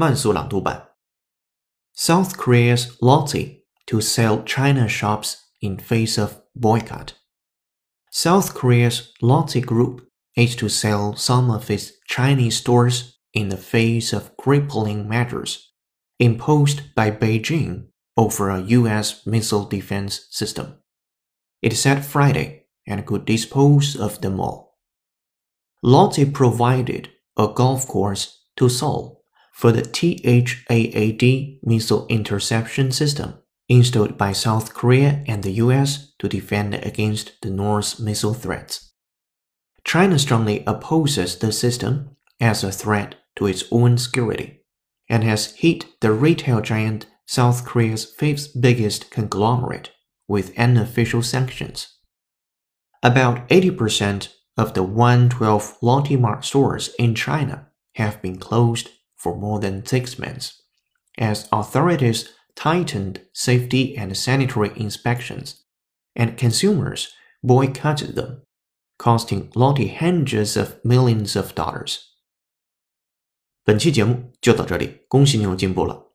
慢速朗读版。South Korea's Lotte to sell China shops in face of boycott. South Korea's Lotte Group is to sell some of its Chinese stores in the face of crippling measures imposed by Beijing over a U.S. missile defense system. It said Friday and could dispose of them all. Lotte provided a golf course to Seoul for the THAAD missile interception system installed by South Korea and the US to defend against the North's missile threats. China strongly opposes the system as a threat to its own security and has hit the retail giant South Korea's fifth biggest conglomerate with unofficial sanctions. About 80% of the 112 Lotte Mart stores in China have been closed for more than six months, as authorities tightened safety and sanitary inspections, and consumers boycotted them, costing Lotte hundreds of millions of dollars. 本期节目就到这里，恭喜你又进步了。